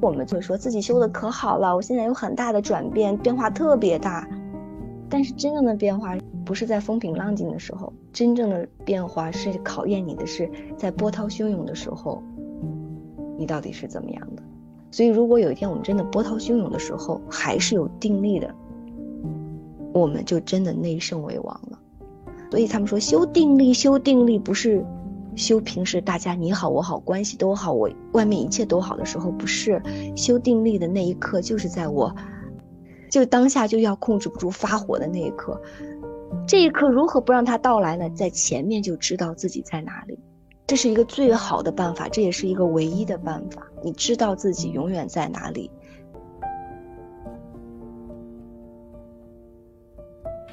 我们就会说自己修的可好了，我现在有很大的转变，变化特别大。但是真正的变化不是在风平浪静的时候，真正的变化是考验你的是在波涛汹涌的时候，你到底是怎么样的。所以，如果有一天我们真的波涛汹涌的时候还是有定力的，我们就真的内圣为王了。所以他们说修定力，修定力不是。修平时大家你好我好关系都好我外面一切都好的时候不是修定力的那一刻就是在我，就当下就要控制不住发火的那一刻，这一刻如何不让它到来呢？在前面就知道自己在哪里，这是一个最好的办法，这也是一个唯一的办法。你知道自己永远在哪里。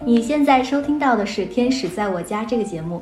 你现在收听到的是《天使在我家》这个节目。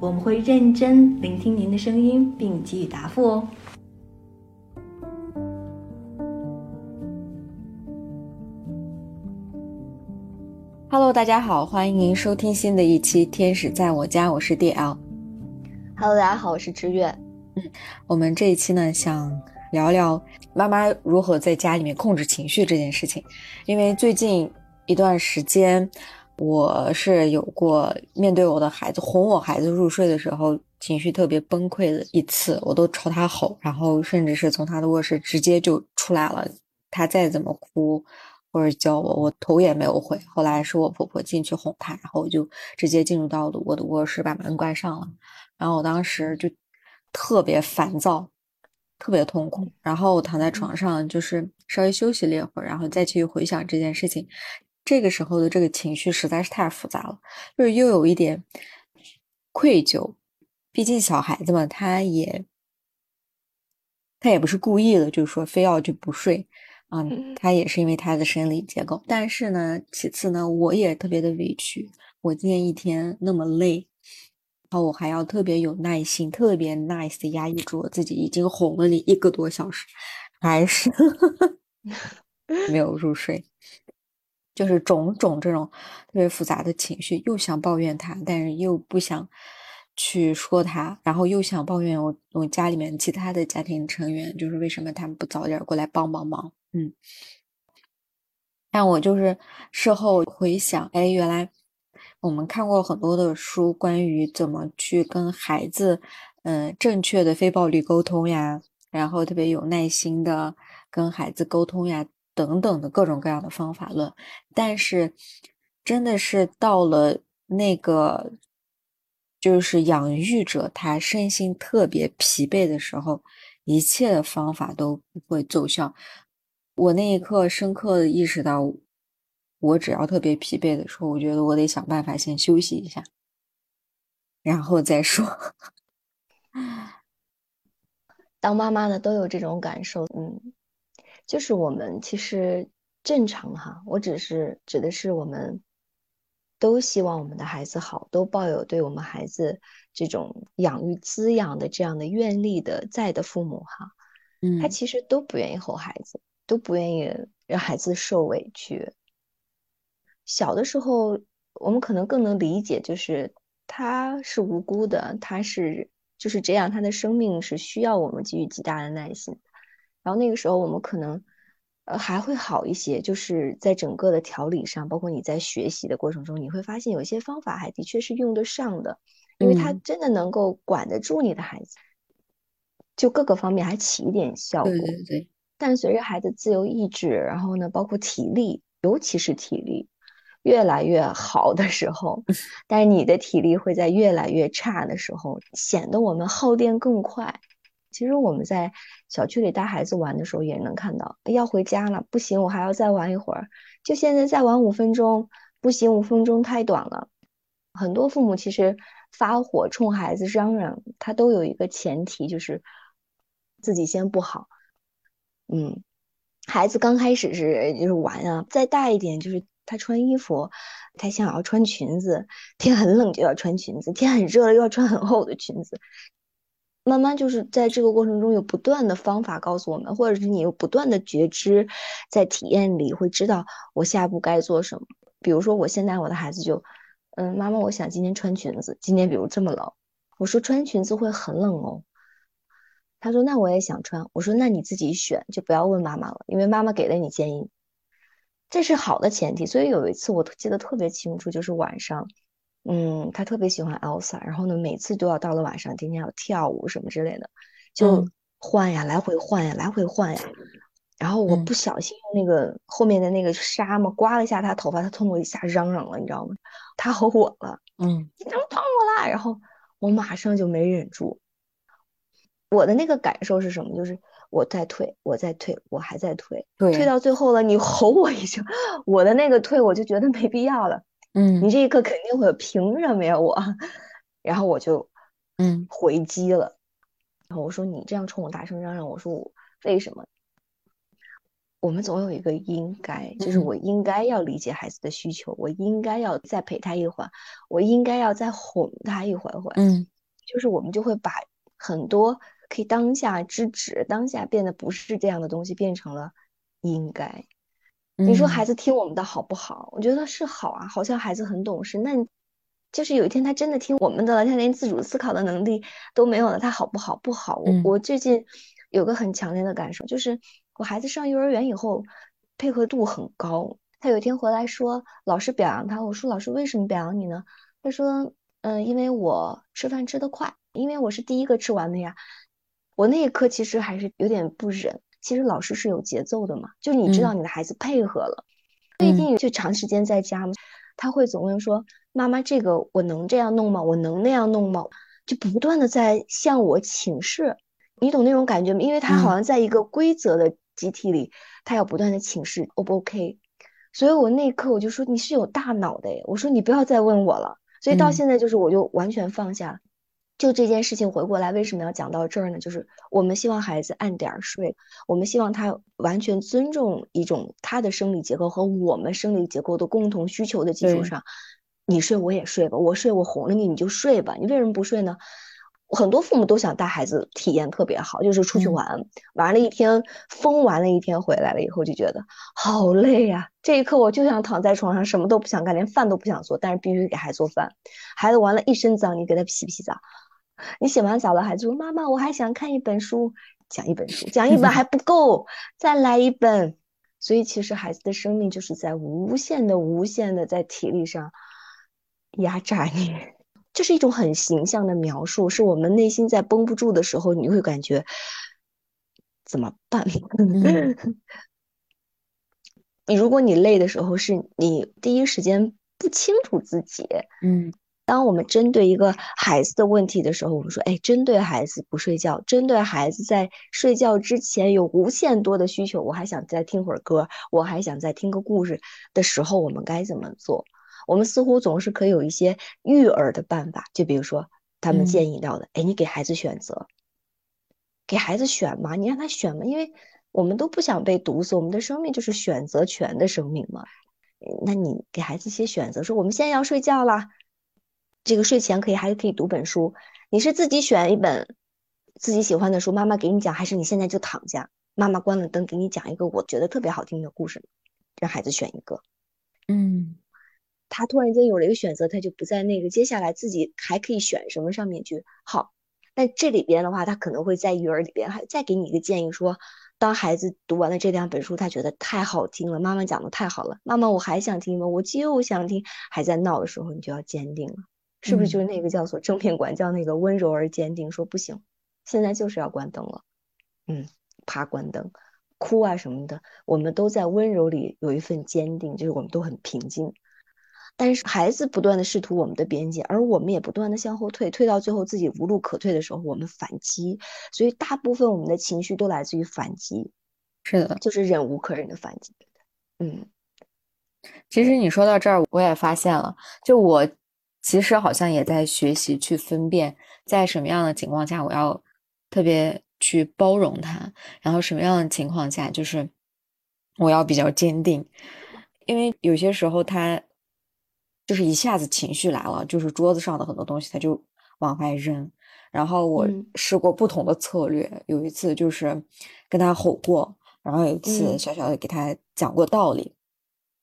我们会认真聆听您的声音，并给予答复哦。Hello，大家好，欢迎您收听新的一期《天使在我家》，我是 DL。Hello，大家好，我是知月。嗯，我们这一期呢，想聊聊妈妈如何在家里面控制情绪这件事情，因为最近一段时间。我是有过面对我的孩子哄我孩子入睡的时候情绪特别崩溃的一次，我都朝他吼，然后甚至是从他的卧室直接就出来了。他再怎么哭或者叫我，我头也没有回。后来是我婆婆进去哄他，然后我就直接进入到了我的卧室，把门关上了。然后我当时就特别烦躁，特别痛苦。然后我躺在床上，就是稍微休息了一会儿，然后再去回想这件事情。这个时候的这个情绪实在是太复杂了，就是又有一点愧疚，毕竟小孩子嘛，他也他也不是故意的，就是说非要就不睡，嗯，他也是因为他的生理结构。但是呢，其次呢，我也特别的委屈，我今天一天那么累，然后我还要特别有耐心、特别 nice 的压抑住我自己，已经哄了你一个多小时，还是 没有入睡。就是种种这种特别复杂的情绪，又想抱怨他，但是又不想去说他，然后又想抱怨我我家里面其他的家庭成员，就是为什么他们不早点过来帮帮忙？嗯，但我就是事后回想，哎，原来我们看过很多的书，关于怎么去跟孩子，嗯，正确的非暴力沟通呀，然后特别有耐心的跟孩子沟通呀。等等的各种各样的方法论，但是真的是到了那个就是养育者他身心特别疲惫的时候，一切的方法都不会奏效。我那一刻深刻的意识到，我只要特别疲惫的时候，我觉得我得想办法先休息一下，然后再说。当妈妈的都有这种感受，嗯。就是我们其实正常哈，我只是指的是我们都希望我们的孩子好，都抱有对我们孩子这种养育滋养的这样的愿力的在的父母哈，嗯，他其实都不愿意吼孩子，都不愿意让孩子受委屈。小的时候，我们可能更能理解，就是他是无辜的，他是就是这样，他的生命是需要我们给予极大的耐心。然后那个时候我们可能，呃，还会好一些，就是在整个的调理上，包括你在学习的过程中，你会发现有一些方法还的确是用得上的，因为它真的能够管得住你的孩子，就各个方面还起一点效果。对对对。但随着孩子自由意志，然后呢，包括体力，尤其是体力越来越好的时候，但是你的体力会在越来越差的时候，显得我们耗电更快。其实我们在小区里带孩子玩的时候也能看到，要回家了，不行，我还要再玩一会儿，就现在再玩五分钟，不行，五分钟太短了。很多父母其实发火冲孩子嚷嚷，他都有一个前提，就是自己先不好。嗯，孩子刚开始是就是玩啊，再大一点就是他穿衣服，他想要穿裙子，天很冷就要穿裙子，天很热了又要穿很厚的裙子。慢慢就是在这个过程中有不断的方法告诉我们，或者是你有不断的觉知，在体验里会知道我下一步该做什么。比如说我现在我的孩子就，嗯，妈妈，我想今天穿裙子，今天比如这么冷，我说穿裙子会很冷哦。他说那我也想穿，我说那你自己选，就不要问妈妈了，因为妈妈给了你建议，这是好的前提。所以有一次我记得特别清楚，就是晚上。嗯，他特别喜欢 Elsa，然后呢，每次都要到了晚上，天天要跳舞什么之类的，就换呀，来回换呀，来回换呀。然后我不小心用那个后面的那个纱嘛，刮了一下他头发，他痛我一下嚷嚷了，你知道吗？他吼我了，嗯，你怎么碰我啦？然后我马上就没忍住，我的那个感受是什么？就是我在退，我在退，我还在退，退到最后了，你吼我一声，我的那个退我就觉得没必要了。嗯，你这一刻肯定会凭什么呀我？然后我就嗯回击了，然后我说你这样冲我大声嚷嚷，我说我为什么？我们总有一个应该，就是我应该要理解孩子的需求，我应该要再陪他一会儿，我应该要再哄他一会儿会。嗯，就是我们就会把很多可以当下制止、当下变得不是这样的东西，变成了应该。你说孩子听我们的好不好？我觉得是好啊，好像孩子很懂事。那，就是有一天他真的听我们的了，他连自主思考的能力都没有了，他好不好？不好。我我最近有个很强烈的感受，就是我孩子上幼儿园以后，配合度很高。他有一天回来说，老师表扬他。我说老师为什么表扬你呢？他说，嗯，因为我吃饭吃得快，因为我是第一个吃完的呀。我那一刻其实还是有点不忍。其实老师是有节奏的嘛，就你知道你的孩子配合了，不一定就长时间在家嘛，他会总问说：“妈妈，这个我能这样弄吗？我能那样弄吗？”就不断的在向我请示，你懂那种感觉吗？因为他好像在一个规则的集体里，他要不断的请示，O 不 OK？所以我那一刻我就说你是有大脑的，我说你不要再问我了。所以到现在就是我就完全放下。就这件事情回过来，为什么要讲到这儿呢？就是我们希望孩子按点儿睡，我们希望他完全尊重一种他的生理结构和我们生理结构的共同需求的基础上，你睡我也睡吧，我睡我哄了你你就睡吧，你为什么不睡呢？很多父母都想带孩子体验特别好，就是出去玩，玩了一天疯玩了一天回来了以后就觉得好累呀，这一刻我就想躺在床上什么都不想干，连饭都不想做，但是必须给孩子做饭，孩子玩了一身脏，你给他洗不洗澡？你洗完澡了，孩子说：“妈妈，我还想看一本书，讲一本书，讲一本还 不够，再来一本。”所以，其实孩子的生命就是在无限的、无限的在体力上压榨你，这是一种很形象的描述。是我们内心在绷不住的时候，你会感觉怎么办？你如果你累的时候，是你第一时间不清楚自己，嗯。当我们针对一个孩子的问题的时候，我们说，哎，针对孩子不睡觉，针对孩子在睡觉之前有无限多的需求，我还想再听会儿歌，我还想再听个故事的时候，我们该怎么做？我们似乎总是可以有一些育儿的办法，就比如说他们建议到的，哎，你给孩子选择，给孩子选嘛，你让他选嘛，因为我们都不想被毒死，我们的生命就是选择权的生命嘛，那你给孩子一些选择，说我们现在要睡觉了。这个睡前可以还可以读本书，你是自己选一本自己喜欢的书，妈妈给你讲，还是你现在就躺下，妈妈关了灯给你讲一个我觉得特别好听的故事，让孩子选一个。嗯，他突然间有了一个选择，他就不在那个接下来自己还可以选什么上面去。好，那这里边的话，他可能会在育儿里边还再给你一个建议，说当孩子读完了这两本书，他觉得太好听了，妈妈讲的太好了，妈妈我还想听吗？我就想听，还在闹的时候，你就要坚定了。是不是就是那个叫做正面管教那个温柔而坚定？说不行，现在就是要关灯了。嗯，啪关灯，哭啊什么的，我们都在温柔里有一份坚定，就是我们都很平静。但是孩子不断的试图我们的边界，而我们也不断的向后退，退到最后自己无路可退的时候，我们反击。所以大部分我们的情绪都来自于反击。是的，就是忍无可忍的反击。嗯，其实你说到这儿，我也发现了，就我。其实好像也在学习去分辨，在什么样的情况下我要特别去包容他，然后什么样的情况下就是我要比较坚定，因为有些时候他就是一下子情绪来了，就是桌子上的很多东西他就往外扔。然后我试过不同的策略，有一次就是跟他吼过，然后有一次小小的给他讲过道理，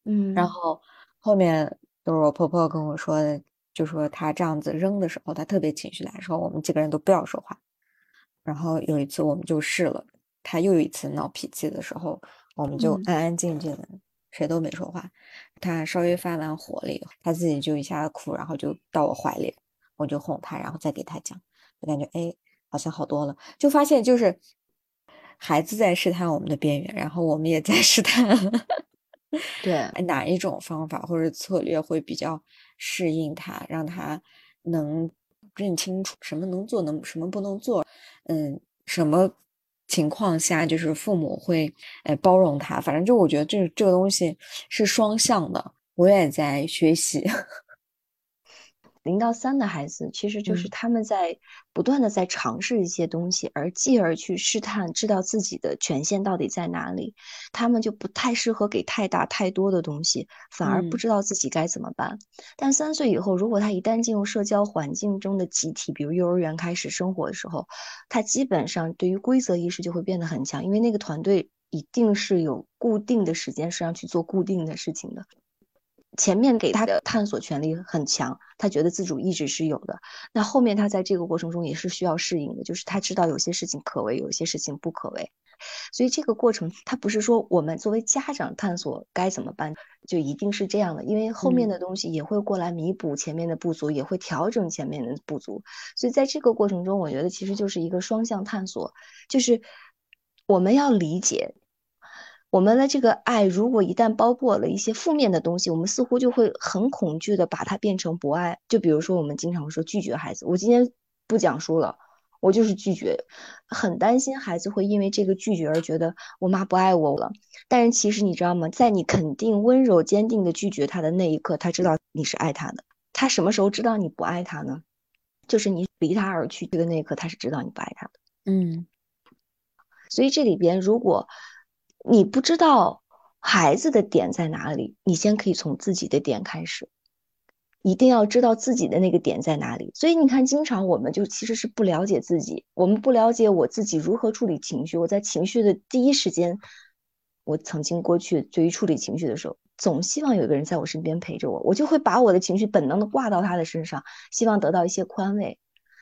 嗯，然后后面就是我婆婆跟我说的，就说他这样子扔的时候，他特别情绪来，说我们几个人都不要说话。然后有一次我们就试了，他又有一次闹脾气的时候，我们就安安静静的，谁都没说话。他稍微发完火了以后，他自己就一下子哭，然后就到我怀里，我就哄他，然后再给他讲。就感觉哎，好像好多了，就发现就是孩子在试探我们的边缘，然后我们也在试探，对哪一种方法或者策略会比较适应他，让他能认清楚什么能做，能什么不能做，嗯，什么情况下就是父母会哎包容他，反正就我觉得这这个东西是双向的，我也在学习。零到三的孩子，其实就是他们在不断的在尝试一些东西，而继而去试探，知道自己的权限到底在哪里。他们就不太适合给太大太多的东西，反而不知道自己该怎么办。但三岁以后，如果他一旦进入社交环境中的集体，比如幼儿园开始生活的时候，他基本上对于规则意识就会变得很强，因为那个团队一定是有固定的时间是要去做固定的事情的。前面给他的探索权利很强，他觉得自主意志是有的。那后面他在这个过程中也是需要适应的，就是他知道有些事情可为，有些事情不可为。所以这个过程，他不是说我们作为家长探索该怎么办，就一定是这样的，因为后面的东西也会过来弥补前面的不足，也会调整前面的不足。所以在这个过程中，我觉得其实就是一个双向探索，就是我们要理解。我们的这个爱，如果一旦包括了一些负面的东西，我们似乎就会很恐惧的把它变成不爱。就比如说，我们经常会说拒绝孩子，我今天不讲书了，我就是拒绝，很担心孩子会因为这个拒绝而觉得我妈不爱我了。但是其实你知道吗？在你肯定、温柔、坚定的拒绝他的那一刻，他知道你是爱他的。他什么时候知道你不爱他呢？就是你离他而去的那一刻，他是知道你不爱他的。嗯，所以这里边如果。你不知道孩子的点在哪里，你先可以从自己的点开始，一定要知道自己的那个点在哪里。所以你看，经常我们就其实是不了解自己，我们不了解我自己如何处理情绪。我在情绪的第一时间，我曾经过去对于处理情绪的时候，总希望有一个人在我身边陪着我，我就会把我的情绪本能的挂到他的身上，希望得到一些宽慰。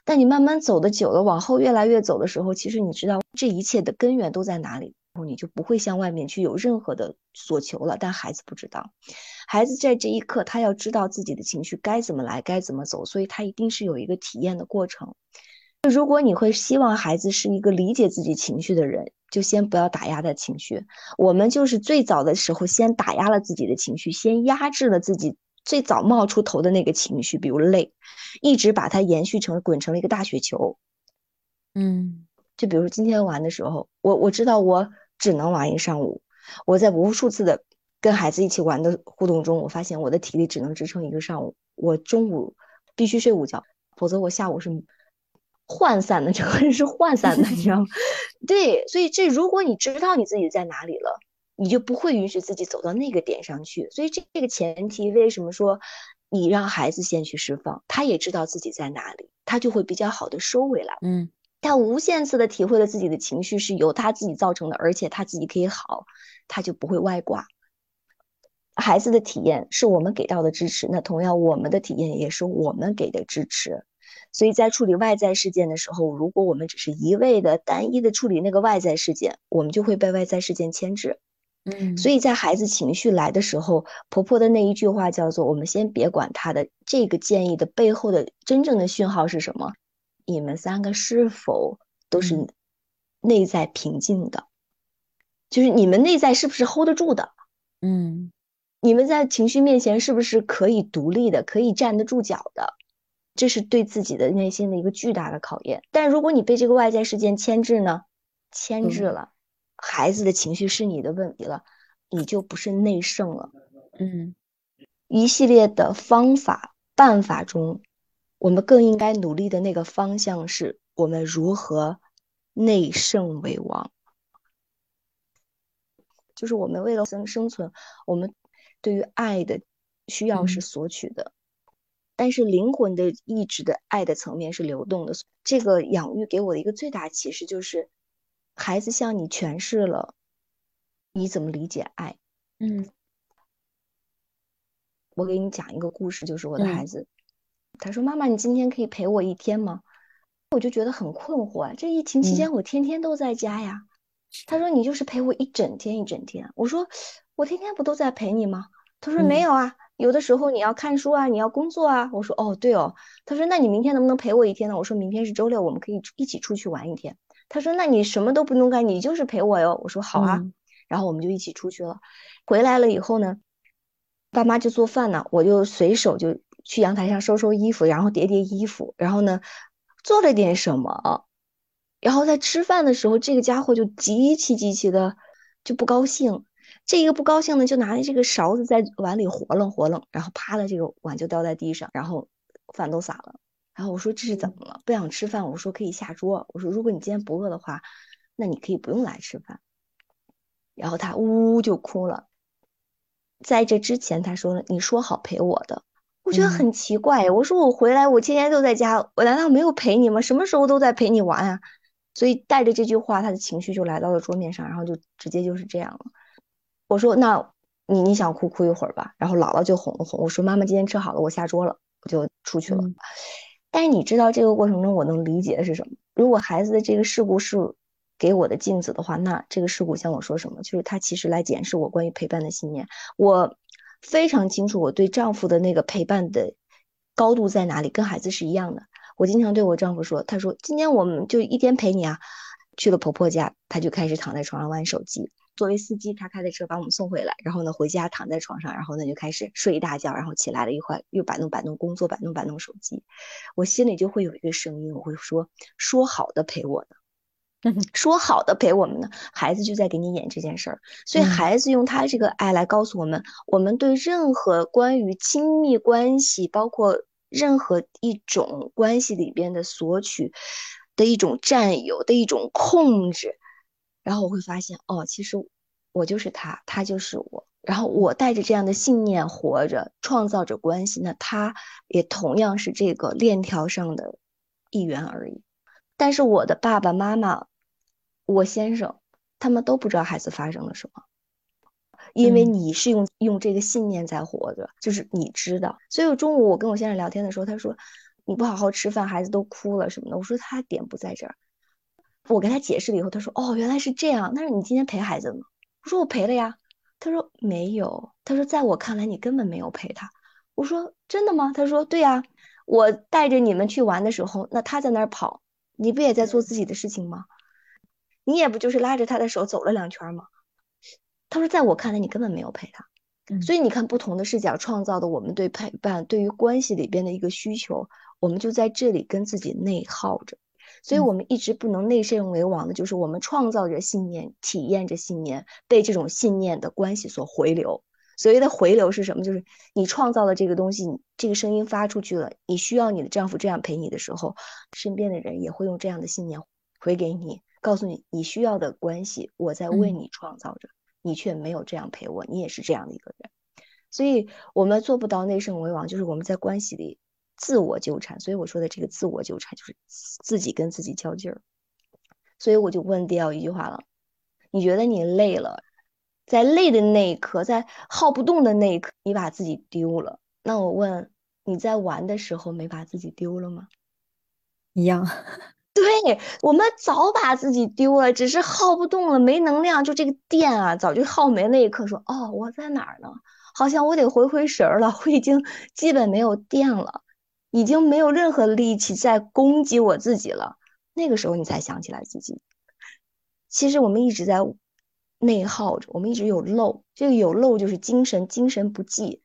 但你慢慢走的久了，往后越来越走的时候，其实你知道这一切的根源都在哪里。你就不会向外面去有任何的所求了。但孩子不知道，孩子在这一刻，他要知道自己的情绪该怎么来，该怎么走，所以他一定是有一个体验的过程。如果你会希望孩子是一个理解自己情绪的人，就先不要打压他情绪。我们就是最早的时候先打压了自己的情绪，先压制了自己最早冒出头的那个情绪，比如累，一直把它延续成滚成了一个大雪球。嗯，就比如今天玩的时候，我我知道我。只能玩一上午。我在无数次的跟孩子一起玩的互动中，我发现我的体力只能支撑一个上午。我中午必须睡午觉，否则我下午是涣散的，整个人是涣散的，你知道吗？对，所以这如果你知道你自己在哪里了，你就不会允许自己走到那个点上去。所以这这个前提，为什么说你让孩子先去释放，他也知道自己在哪里，他就会比较好的收回来。嗯。他无限次的体会了自己的情绪是由他自己造成的，而且他自己可以好，他就不会外挂。孩子的体验是我们给到的支持，那同样我们的体验也是我们给的支持。所以在处理外在事件的时候，如果我们只是一味的单一的处理那个外在事件，我们就会被外在事件牵制。嗯，所以在孩子情绪来的时候，婆婆的那一句话叫做：“我们先别管他的这个建议的背后的真正的讯号是什么。”你们三个是否都是内在平静的？就是你们内在是不是 hold 得住的？嗯，你们在情绪面前是不是可以独立的，可以站得住脚的？这是对自己的内心的一个巨大的考验。但如果你被这个外在事件牵制呢？牵制了，孩子的情绪是你的问题了，你就不是内圣了。嗯，一系列的方法办法中。我们更应该努力的那个方向是我们如何内圣为王。就是我们为了生生存，我们对于爱的需要是索取的，但是灵魂的意志的爱的层面是流动的。这个养育给我的一个最大启示就是，孩子向你诠释了你怎么理解爱。嗯，我给你讲一个故事，就是我的孩子，他说：“妈妈，你今天可以陪我一天吗？”我就觉得很困惑，这疫情期间我天天都在家呀。他说你就是陪我一整天一整天。我说我天天不都在陪你吗？他说没有啊，有的时候你要看书啊，你要工作啊。我说哦对哦。他说那你明天能不能陪我一天呢？我说明天是周六，我们可以一起出去玩一天。他说那你什么都不用干，你就是陪我哟。我说好啊。然后我们就一起出去了。回来了以后呢，爸妈就做饭呢，我就随手就去阳台上收收衣服，然后叠叠衣服，然后呢。做了点什么，然后在吃饭的时候，这个家伙就极其极其的就不高兴。这一个不高兴呢，就拿着这个勺子在碗里活楞活楞，然后啪的这个碗就掉在地上，然后饭都洒了。然后我说这是怎么了？不想吃饭？我说可以下桌。我说如果你今天不饿的话，那你可以不用来吃饭。然后他呜呜就哭了。在这之前他说了，你说好陪我的。我觉得很奇怪，我说我回来，我天天都在家，我难道没有陪你吗？什么时候都在陪你玩啊？所以带着这句话，他的情绪就来到了桌面上，然后就直接就是这样了。我说那你你想哭哭一会儿吧，然后姥姥就哄了哄，我说妈妈今天吃好了，我下桌了，我就出去了。但是你知道这个过程中我能理解的是什么？如果孩子的这个事故是给我的镜子的话，那这个事故向我说什么？就是他其实来检视我关于陪伴的信念。我。非常清楚，我对丈夫的那个陪伴的高度在哪里，跟孩子是一样的。我经常对我丈夫说：“他说今天我们就一天陪你啊。”去了婆婆家，他就开始躺在床上玩手机。作为司机，他开的车把我们送回来，然后呢回家躺在床上，然后呢就开始睡一大觉，然后起来了一会儿又摆弄摆弄工作，摆弄摆弄手机。我心里就会有一个声音，我会说：“说好的陪我的。” 说好的陪我们呢，孩子就在给你演这件事儿，所以孩子用他这个爱来告诉我们，我们对任何关于亲密关系，包括任何一种关系里边的索取的一种占有的一种控制，然后我会发现，哦，其实我就是他，他就是我，然后我带着这样的信念活着，创造着关系，那他也同样是这个链条上的一员而已。但是我的爸爸妈妈，我先生，他们都不知道孩子发生了什么，因为你是用用这个信念在活着，就是你知道。所以中午我跟我先生聊天的时候，他说你不好好吃饭，孩子都哭了什么的。我说他点不在这儿，我跟他解释了以后，他说哦原来是这样。那你今天陪孩子了吗？我说我陪了呀。他说没有。他说在我看来你根本没有陪他。我说真的吗？他说对呀。我带着你们去玩的时候，那他在那儿跑。你不也在做自己的事情吗？你也不就是拉着他的手走了两圈吗？他说，在我看来，你根本没有陪他。所以你看，不同的视角创造的我们对陪伴、对于关系里边的一个需求，我们就在这里跟自己内耗着。所以我们一直不能内圣为王的，就是我们创造着信念，体验着信念，被这种信念的关系所回流。所谓的回流是什么？就是你创造了这个东西，这个声音发出去了，你需要你的丈夫这样陪你的时候，身边的人也会用这样的信念回给你，告诉你你需要的关系，我在为你创造着，你却没有这样陪我，你也是这样的一个人。所以我们做不到内圣为王，就是我们在关系里自我纠缠。所以我说的这个自我纠缠，就是自己跟自己较劲儿。所以我就问第二一句话了：你觉得你累了？在累的那一刻，在耗不动的那一刻，你把自己丢了。那我问，你在玩的时候没把自己丢了吗？一样。对我们早把自己丢了，只是耗不动了，没能量，就这个电啊，早就耗没。那一刻说，哦，我在哪儿呢？好像我得回回神儿了，我已经基本没有电了，已经没有任何力气在攻击我自己了。那个时候你才想起来自己。其实我们一直在。内耗着，我们一直有漏，这个有漏就是精神精神不济，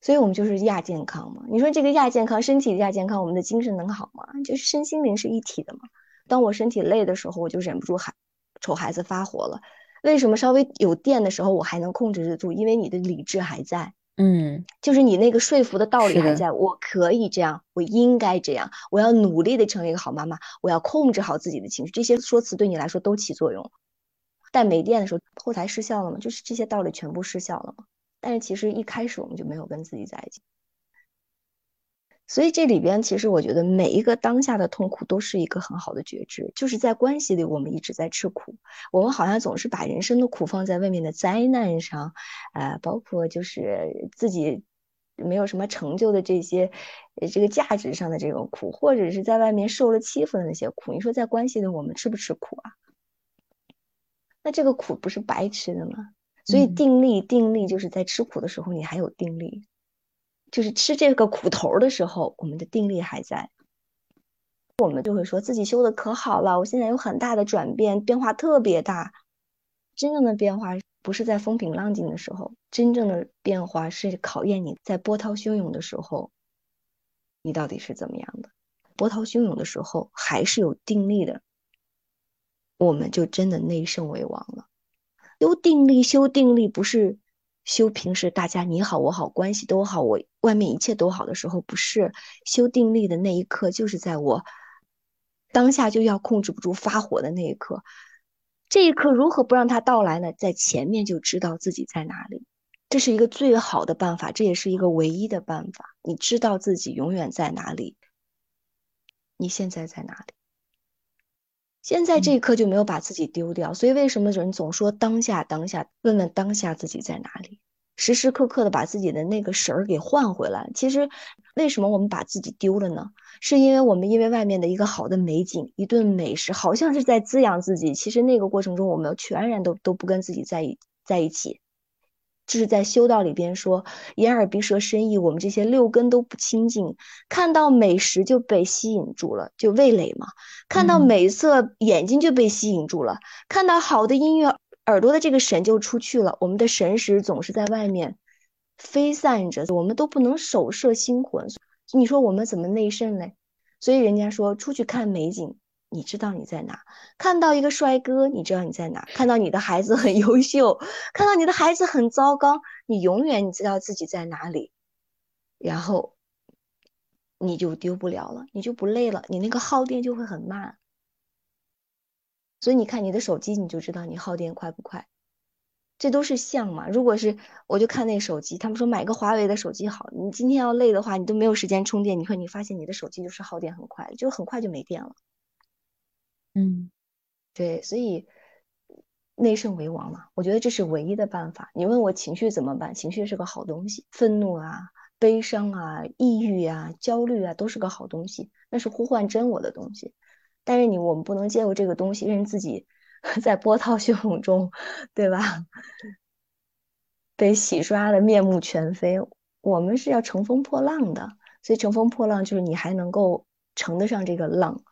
所以我们就是亚健康嘛。你说这个亚健康，身体亚健康，我们的精神能好吗？就是身心灵是一体的嘛。当我身体累的时候，我就忍不住孩瞅孩子发火了。为什么稍微有电的时候我还能控制得住？因为你的理智还在，嗯，就是你那个说服的道理还在。我可以这样，我应该这样，我要努力的成为一个好妈妈，我要控制好自己的情绪，这些说辞对你来说都起作用。但没电的时候，后台失效了吗？就是这些道理全部失效了吗？但是其实一开始我们就没有跟自己在一起。所以这里边其实我觉得每一个当下的痛苦都是一个很好的觉知，就是在关系里我们一直在吃苦，我们好像总是把人生的苦放在外面的灾难上，呃，包括就是自己没有什么成就的这些，这个价值上的这种苦，或者是在外面受了欺负的那些苦。你说在关系里我们吃不吃苦啊？那这个苦不是白吃的吗？所以定力，定力就是在吃苦的时候你还有定力。就是吃这个苦头的时候，我们的定力还在，我们就会说自己修的可好了。我现在有很大的转变，变化特别大。真正的变化不是在风平浪静的时候，真正的变化是考验你在波涛汹涌的时候，你到底是怎么样的。波涛汹涌的时候还是有定力的，我们就真的内圣为王了。修定力，修定力不是。修平时大家你好我好关系都好，我外面一切都好的时候，不是修定力的那一刻，就是在我当下就要控制不住发火的那一刻。这一刻如何不让它到来呢？在前面就知道自己在哪里，这是一个最好的办法，这也是一个唯一的办法。你知道自己永远在哪里，你现在在哪里？现在这一刻就没有把自己丢掉，所以为什么人总说当下当下？问问当下自己在哪里？时时刻刻的把自己的那个神儿给换回来。其实，为什么我们把自己丢了呢？是因为我们因为外面的一个好的美景，一顿美食，好像是在滋养自己。其实那个过程中，我们全然都都不跟自己在一在一起。就是在修道里边说，眼耳鼻舌身意，我们这些六根都不清净，看到美食就被吸引住了，就味蕾嘛；看到美色，眼睛就被吸引住了；看到好的音乐，耳朵的这个神就出去了。我们的神识总是在外面飞散着，我们都不能守摄心魂。你说我们怎么内圣嘞？所以人家说，出去看美景。你知道你在哪？看到一个帅哥，你知道你在哪？看到你的孩子很优秀，看到你的孩子很糟糕，你永远你知道自己在哪里，然后你就丢不了了，你就不累了，你那个耗电就会很慢。所以你看你的手机，你就知道你耗电快不快。这都是像嘛？如果是我就看那手机，他们说买个华为的手机好。你今天要累的话，你都没有时间充电，你说你发现你的手机就是耗电很快，就很快就没电了。嗯，对，所以内圣为王嘛，我觉得这是唯一的办法。你问我情绪怎么办？情绪是个好东西，愤怒啊、悲伤啊、抑郁啊、焦虑啊，都是个好东西，那是呼唤真我的东西。但是你我们不能借由这个东西，让自己 在波涛汹涌中，对吧？被洗刷的面目全非。我们是要乘风破浪的，所以乘风破浪就是你还能够乘得上这个浪。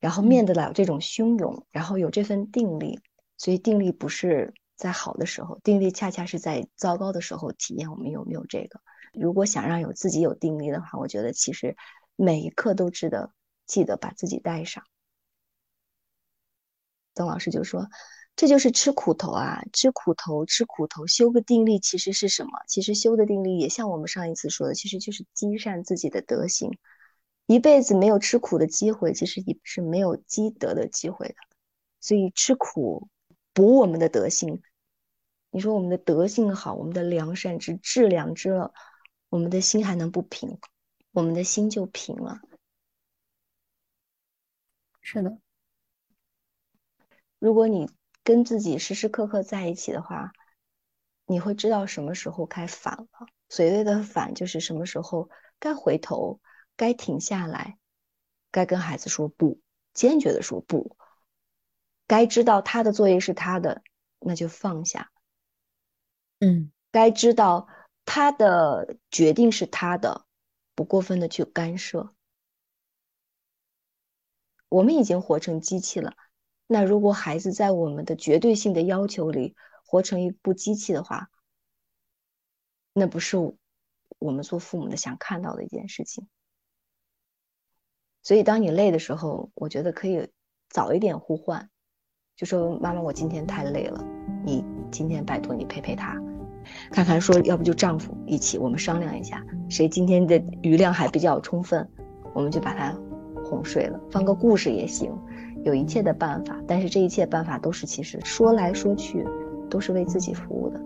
然后面得了这种汹涌，然后有这份定力，所以定力不是在好的时候，定力恰恰是在糟糕的时候体验我们有没有这个。如果想让有自己有定力的话，我觉得其实每一刻都值得记得把自己带上。曾老师就说：“这就是吃苦头啊，吃苦头，吃苦头，修个定力其实是什么？其实修的定力也像我们上一次说的，其实就是积善自己的德行。”一辈子没有吃苦的机会，其实也是没有积德的机会的。所以吃苦补我们的德性。你说我们的德性好，我们的良善之致良知了，我们的心还能不平？我们的心就平了。是的。如果你跟自己时时刻刻在一起的话，你会知道什么时候该反了。所谓的反，就是什么时候该回头。该停下来，该跟孩子说不，坚决的说不。该知道他的作业是他的，那就放下。嗯，该知道他的决定是他的，不过分的去干涉。我们已经活成机器了，那如果孩子在我们的绝对性的要求里活成一部机器的话，那不是我们做父母的想看到的一件事情。所以，当你累的时候，我觉得可以早一点呼唤，就说：“妈妈，我今天太累了，你今天拜托你陪陪他，看看说要不就丈夫一起，我们商量一下，谁今天的余量还比较充分，我们就把他哄睡了，放个故事也行，有一切的办法，但是这一切办法都是其实说来说去都是为自己服务的，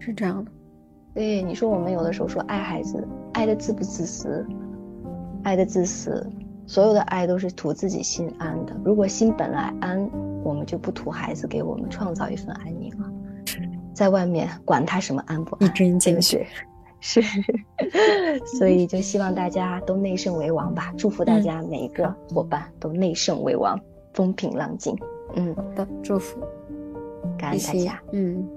是这样的。对，你说我们有的时候说爱孩子，爱的自不自私，爱的自私，所有的爱都是图自己心安的。如果心本来安，我们就不图孩子给我们创造一份安宁了。在外面管他什么安不安，一针见血。是，所以就希望大家都内圣为王吧。祝福大家每一个伙伴都内圣为王，风平浪静。嗯，好的，祝福，感恩大家。嗯。